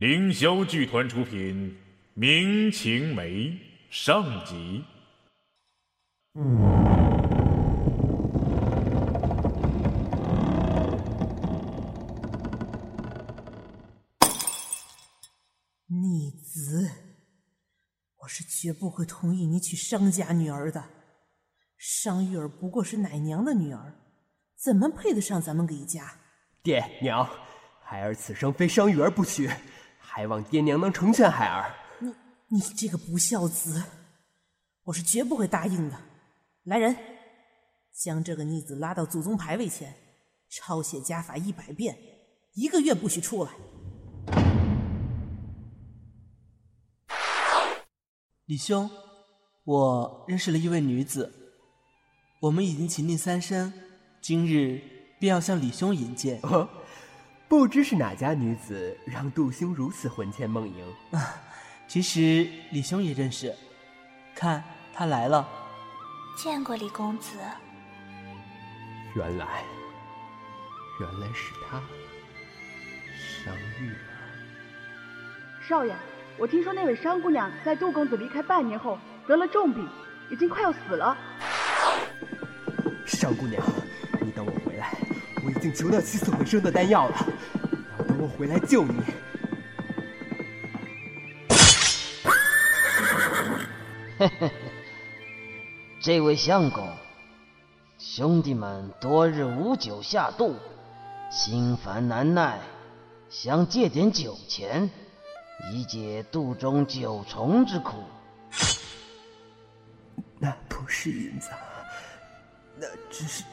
凌霄剧团出品《明情梅》上集。逆子，我是绝不会同意你娶商家女儿的。商玉儿不过是奶娘的女儿，怎么配得上咱们李家？爹娘，孩儿此生非商玉儿不娶，还望爹娘能成全孩儿。你你这个不孝子，我是绝不会答应的。来人，将这个逆子拉到祖宗牌位前，抄写家法一百遍，一个月不许出来。李兄，我认识了一位女子，我们已经情定三生，今日便要向李兄引荐。哦，不知是哪家女子让杜兄如此魂牵梦萦？啊，其实李兄也认识，看他来了。见过李公子。原来，原来是他，商玉儿。少爷。我听说那位商姑娘在杜公子离开半年后得了重病，已经快要死了。商姑娘，你等我经求到起死回生的丹药了，要等我回来救你。嘿嘿，这位相公，兄弟们多日无酒下肚，心烦难耐，想借点酒钱。以解肚中九重之苦。那不是银子，那只是……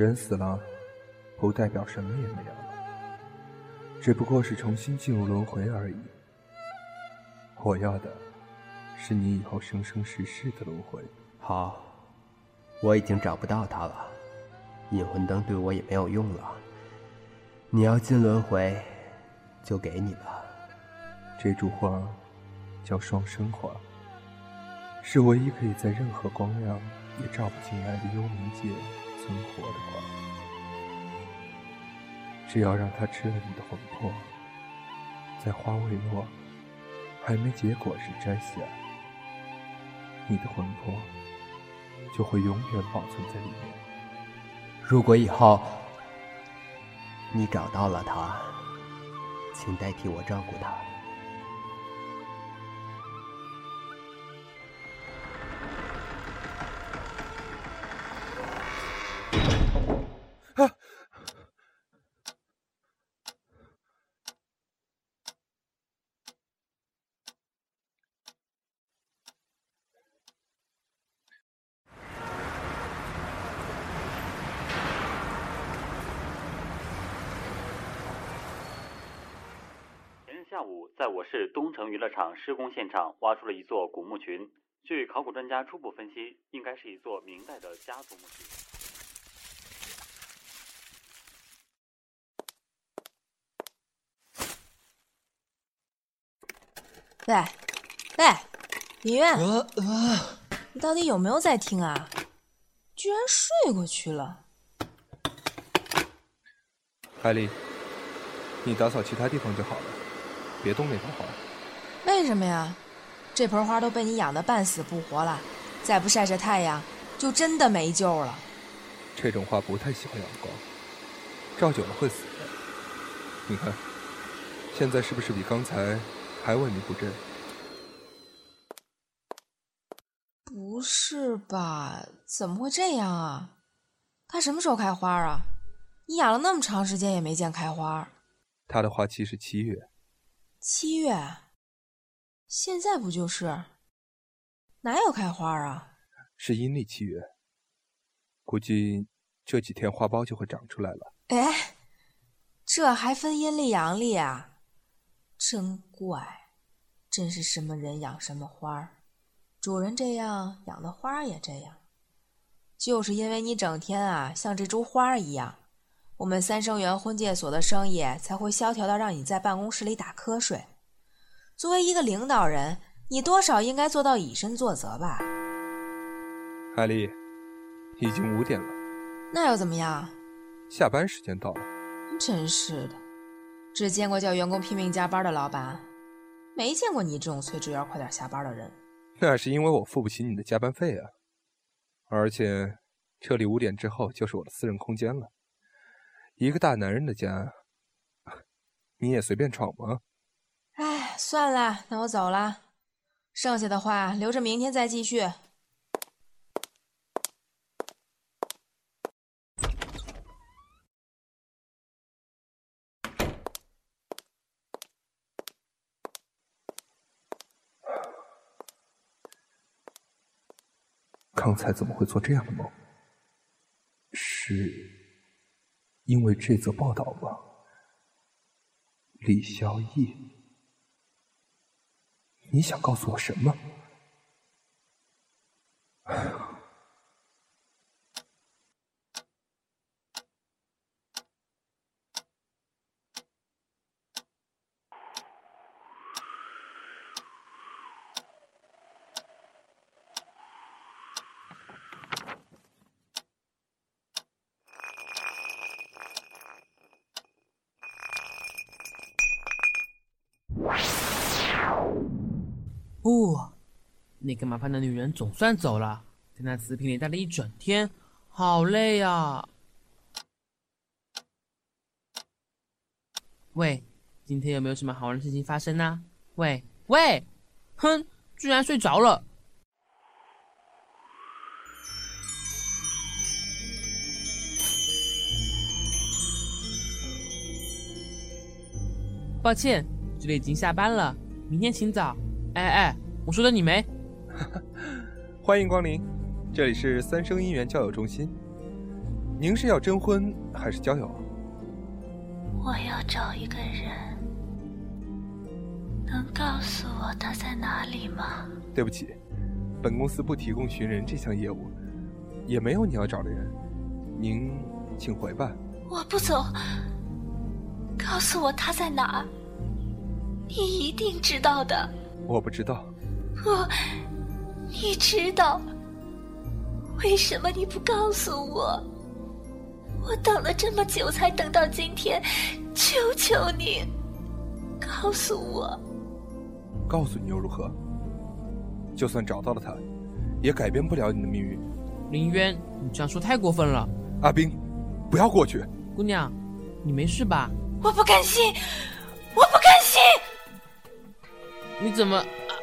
人死了，不代表什么也没有了，只不过是重新进入轮回而已。我要的，是你以后生生世世的轮回。好，我已经找不到他了，引魂灯对我也没有用了。你要进轮回，就给你吧。这株花叫双生花，是唯一可以在任何光亮也照不进来的幽冥界存活的话。只要让他吃了你的魂魄，在花未落、还没结果时摘下，你的魂魄就会永远保存在里面。如果以后……你找到了他，请代替我照顾他。在我市东城娱乐场施工现场挖出了一座古墓群。据考古专家初步分析，应该是一座明代的家族墓群。喂，喂，林渊，你到底有没有在听啊？居然睡过去了。海丽，你打扫其他地方就好了。别动那盆花。为什么呀？这盆花都被你养的半死不活了，再不晒晒太阳，就真的没救了。这种花不太喜欢阳光，照久了会死的。你看，现在是不是比刚才还萎靡不振？不是吧？怎么会这样啊？它什么时候开花啊？你养了那么长时间也没见开花。它的花期是七月。七月，现在不就是？哪有开花啊？是阴历七月，估计这几天花苞就会长出来了。哎，这还分阴历阳历啊？真怪，真是什么人养什么花主人这样养的花也这样。就是因为你整天啊像这株花一样。我们三生缘婚介所的生意才会萧条到让你在办公室里打瞌睡。作为一个领导人，你多少应该做到以身作则吧？海丽，已经五点了，那又怎么样？下班时间到了，真是的，只见过叫员工拼命加班的老板，没见过你这种催职员快点下班的人。那是因为我付不起你的加班费啊！而且这里五点之后就是我的私人空间了。一个大男人的家，你也随便闯吗？哎，算了，那我走了，剩下的话留着明天再继续。刚才怎么会做这样的梦？是因为这则报道吗？李孝义，你想告诉我什么？哦，那个麻烦的女人总算走了，在那瓷瓶里待了一整天，好累啊！喂，今天有没有什么好玩的事情发生呢？喂喂，哼，居然睡着了！抱歉，这里已经下班了，明天请早。哎哎，我说的你没？欢迎光临，这里是三生姻缘交友中心。您是要征婚还是交友？我要找一个人，能告诉我他在哪里吗？对不起，本公司不提供寻人这项业务，也没有你要找的人。您请回吧。我不走，告诉我他在哪儿。你一定知道的。我不知道。我，你知道？为什么你不告诉我？我等了这么久才等到今天，求求你，告诉我。告诉你又如何？就算找到了他，也改变不了你的命运。林渊，你这样说太过分了。阿冰，不要过去。姑娘，你没事吧？我不甘心，我不甘心。你怎么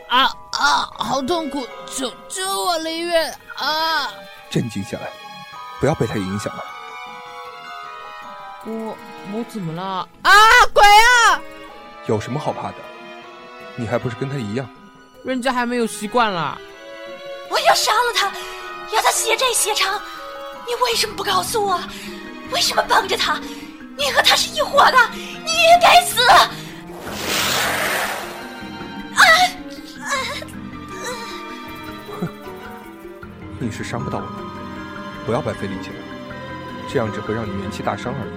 啊啊！好痛苦！救救我，林月啊！镇静下来，不要被他影响了。我我怎么了？啊！鬼啊！有什么好怕的？你还不是跟他一样？人家还没有习惯啦。我要杀了他，要他血债血偿。你为什么不告诉我？为什么帮着他？你和他是一伙的，你也该死！是伤不到我的，不要白费力气了，这样只会让你元气大伤而已。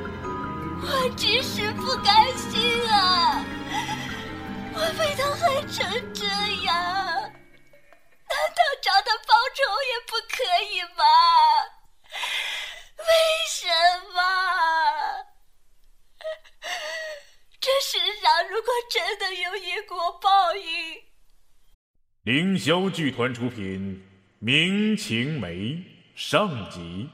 我只是不甘心啊！我被他害成这样，难道找他报仇也不可以吗？为什么？这世上如果真的有因果报应，凌霄剧团出品《明情梅》上集。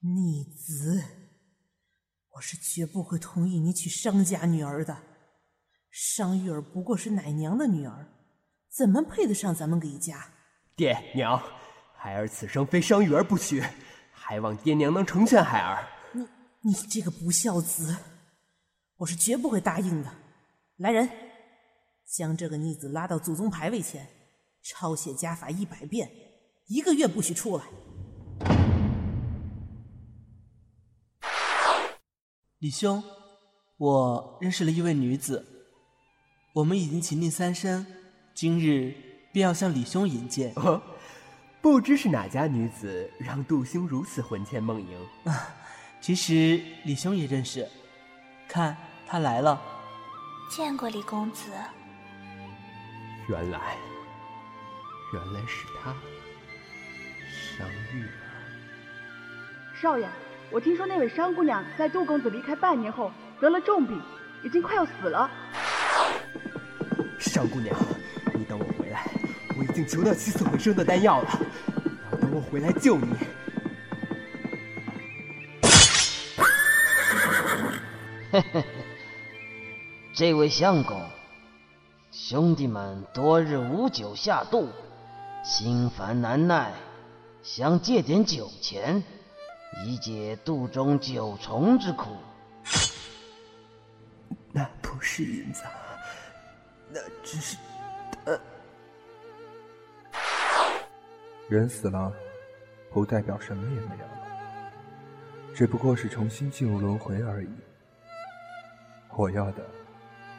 逆子，我是绝不会同意你娶商家女儿的。商玉儿不过是奶娘的女儿，怎么配得上咱们李家？爹娘，孩儿此生非商玉儿不娶，还望爹娘能成全孩儿。你你这个不孝子，我是绝不会答应的。来人，将这个逆子拉到祖宗牌位前，抄写家法一百遍，一个月不许出来。李兄，我认识了一位女子，我们已经情定三生，今日便要向李兄引荐。哦，不知是哪家女子让杜兄如此魂牵梦萦？啊，其实李兄也认识，看他来了。见过李公子。原来，原来是他，商玉儿。少爷，我听说那位商姑娘在杜公子离开半年后得了重病，已经快要死了。商姑娘，你等我回来，我已经求到起死回生的丹药了，要等我回来救你。嘿嘿嘿，这位相公，兄弟们多日无酒下肚，心烦难耐，想借点酒钱，以解肚中酒虫之苦。那不是银子，那只是……呃，人死了，不代表什么也没有了，只不过是重新进入轮回而已。我要的，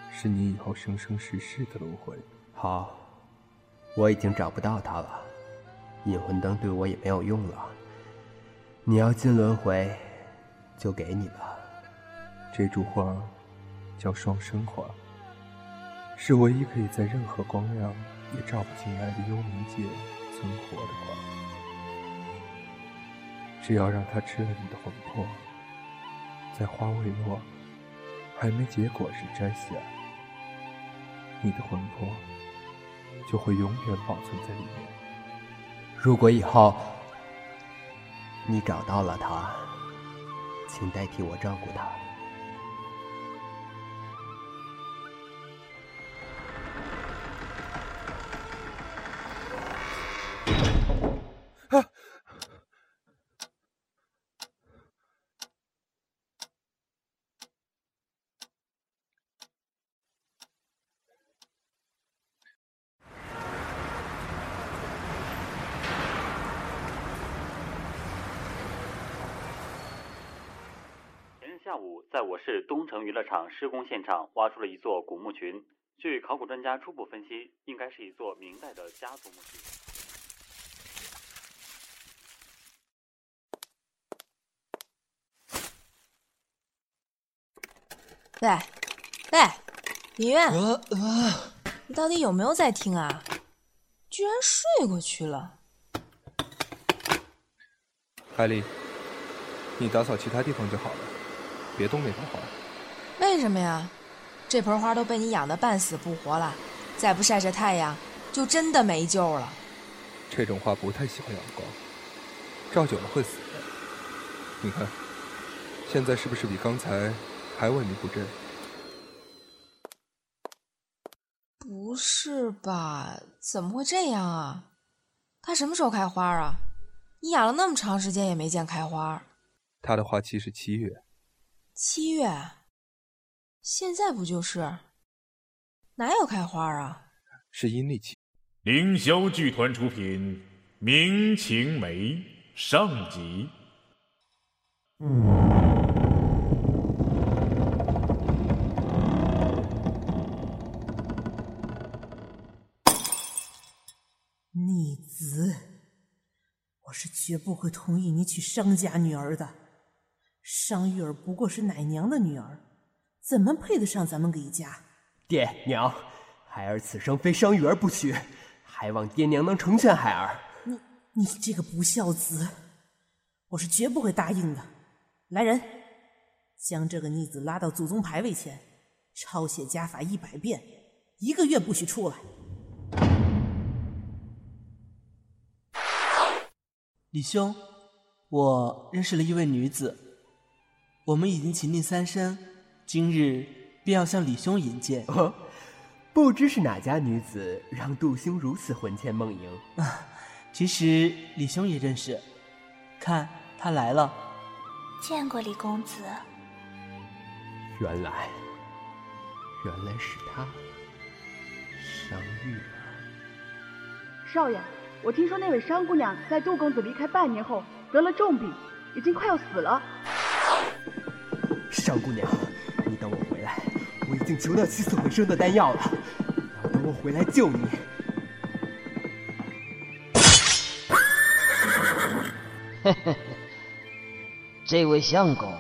是你以后生生世世的轮回。好，我已经找不到他了，引魂灯对我也没有用了。你要进轮回，就给你吧。这株花叫双生花，是唯一可以在任何光亮也照不进来的幽冥界存活的花。只要让它吃了你的魂魄，在花未落。还没结果时摘下，你的魂魄就会永远保存在里面。如果以后你找到了他，请代替我照顾他。午，在我市东城娱乐场施工现场挖出了一座古墓群，据考古专家初步分析，应该是一座明代的家族墓群。喂，喂，林苑，你到底有没有在听啊？居然睡过去了。海丽，你打扫其他地方就好了，别动那盆花。为什么呀？这盆花都被你养得半死不活了，再不晒晒太阳，就真的没救了。这种花不太喜欢阳光，照久了会死的。你看，现在是不是比刚才还萎靡不振？不是吧？怎么会这样啊？它什么时候开花啊？你养了那么长时间也没见开花。它的花期是七月。七月？现在不就是？哪有开花啊？是阴历七。凌霄剧团出品，《明情梅》上集。逆子，我是绝不会同意你娶商家女儿的。商玉儿不过是奶娘的女儿，怎么配得上咱们李家？爹娘，孩儿此生非商玉儿不娶，还望爹娘能成全孩儿。你你这个不孝子，我是绝不会答应的。来人，将这个逆子拉到祖宗牌位前，抄写家法一百遍，一个月不许出来。李兄，我认识了一位女子，我们已经情定三生，今日便要向李兄引荐。哦，不知是哪家女子让杜兄如此魂牵梦萦？啊，其实李兄也认识，看他来了。见过李公子。原来，原来是他，商玉儿。少爷，我听说那位商姑娘在杜公子离开半年后得了重病，已经快要死了。商姑娘，你等我回来，我已经求到起死回生的丹药了，要等我回来救你。嘿嘿嘿，这位相公，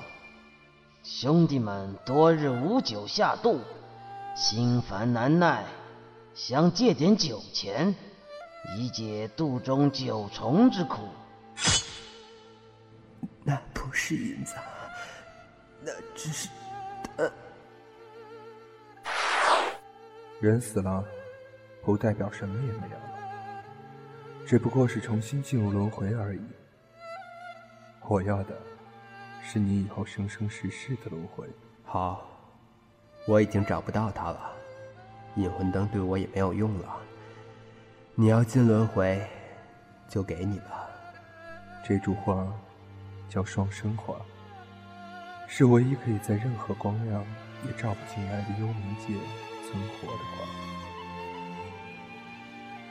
兄弟们多日无酒下肚，心烦难耐，想借点酒钱，以解肚中九重之苦。那不是银子，那只是……呃，人死了，不代表什么也没有了，只不过是重新进入轮回而已。我要的，是你以后生生世世的轮回。好，我已经找不到他了，引魂灯对我也没有用了。你要进轮回，就给你吧。这株花叫双生花，是唯一可以在任何光亮也照不进来的幽冥界存活的花。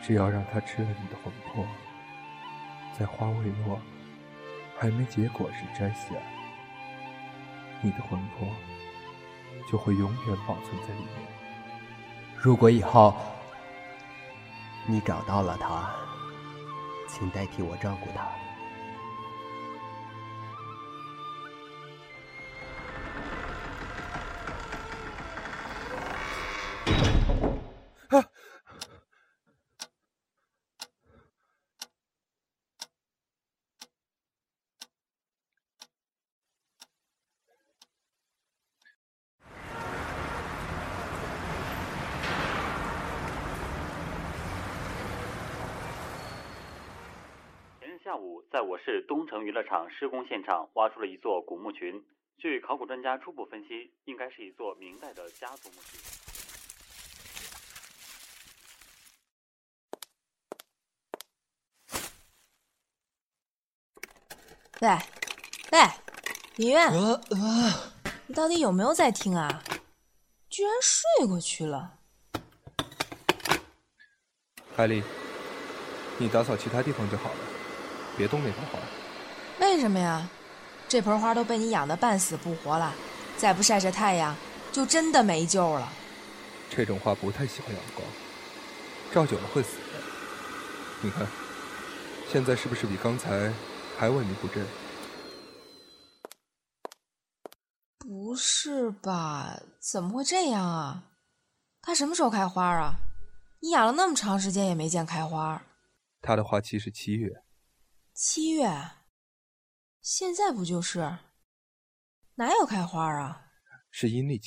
只要让它吃了你的魂魄，在花未落、还没结果时摘下，你的魂魄就会永远保存在里面。如果以后你找到了他，请代替我照顾他。在我市东城娱乐场施工现场挖出了一座古墓群，据考古专家初步分析，应该是一座明代的家族墓群。喂，喂，林渊，呃呃，你到底有没有在听啊？居然睡过去了。海丽，你打扫其他地方就好了，别动那盆花。为什么呀？这盆花都被你养得半死不活了，再不晒晒太阳，就真的没救了。这种花不太喜欢阳光，照久了会死的。你看，现在是不是比刚才还萎靡不振？不是吧？怎么会这样啊？它什么时候开花啊？你养了那么长时间也没见开花。它的花期是七月。七月？现在不就是？哪有开花啊？是阴历七。